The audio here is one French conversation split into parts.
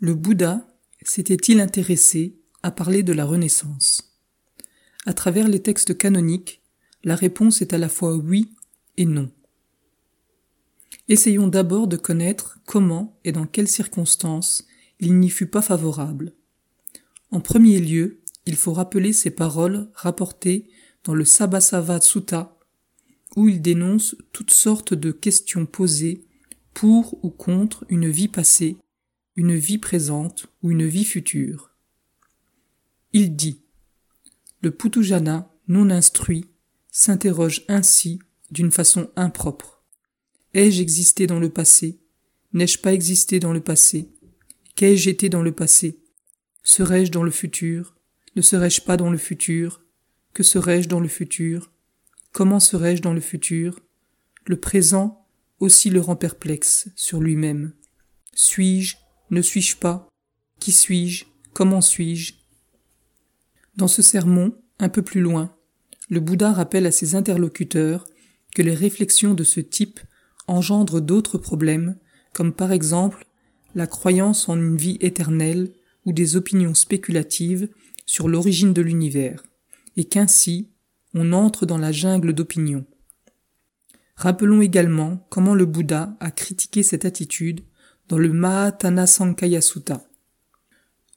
Le Bouddha s'était-il intéressé à parler de la Renaissance? À travers les textes canoniques, la réponse est à la fois oui et non. Essayons d'abord de connaître comment et dans quelles circonstances il n'y fut pas favorable. En premier lieu, il faut rappeler ces paroles rapportées dans le Sabasava Sutta, où il dénonce toutes sortes de questions posées pour ou contre une vie passée, une vie présente ou une vie future. Il dit Le Putujana non instruit s'interroge ainsi d'une façon impropre. Ai-je existé dans le passé? N'ai-je pas existé dans le passé? Qu'ai-je été dans le passé? Serais-je dans le futur? Ne serais-je pas dans le futur? Que serais-je dans le futur? Comment serais-je dans le futur? Le présent aussi le rend perplexe sur lui-même. Suis-je Ne suis-je pas? Qui suis-je? Comment suis-je? Dans ce sermon, un peu plus loin, le Bouddha rappelle à ses interlocuteurs que les réflexions de ce type engendrent d'autres problèmes, comme par exemple la croyance en une vie éternelle ou des opinions spéculatives sur l'origine de l'univers, et qu'ainsi on entre dans la jungle d'opinions. Rappelons également comment le Bouddha a critiqué cette attitude dans le Mahatana Sankaya Sutta.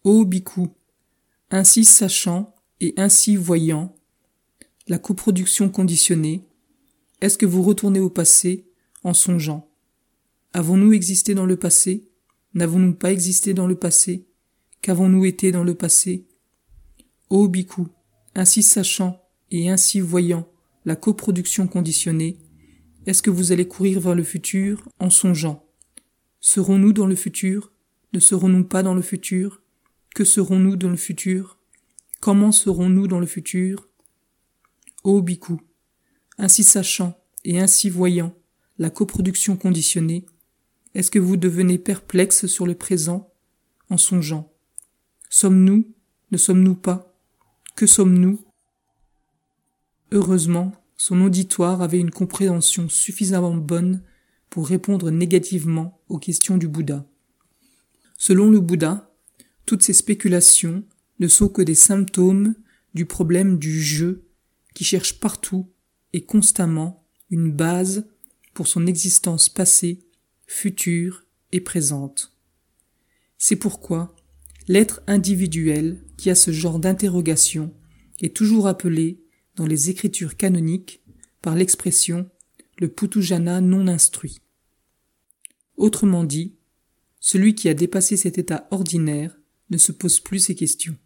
Ô bhikkhu, ainsi sachant et ainsi voyant la coproduction conditionnée, est-ce que vous retournez au passé en songeant? Avons-nous existé dans le passé? N'avons-nous pas existé dans le passé? Qu'avons-nous été dans le passé? Ô bhikkhu, ainsi sachant et ainsi voyant la coproduction conditionnée, est-ce que vous allez courir vers le futur en songeant? Serons-nous dans le futur? Ne serons-nous pas dans le futur? Que serons-nous dans le futur? Comment serons-nous dans le futur? Ô bhikkhu, ainsi sachant et ainsi voyant la coproduction conditionnée, est-ce que vous devenez perplexe sur le présent? En songeant Sommes-nous Ne sommes-nous pas? Que sommes-nous? Heureusement, son auditoire avait une compréhension suffisamment bonne pour répondre négativement aux questions du Bouddha. Selon le Bouddha, toutes ces spéculations ne sont que des symptômes du problème du jeu qui cherche partout et constamment une base pour son existence passée, future et présente. C'est pourquoi l'être individuel qui a ce genre d'interrogation est toujours appelé dans les écritures canoniques par l'expression le Putujana non instruit. Autrement dit, celui qui a dépassé cet état ordinaire ne se pose plus ces questions.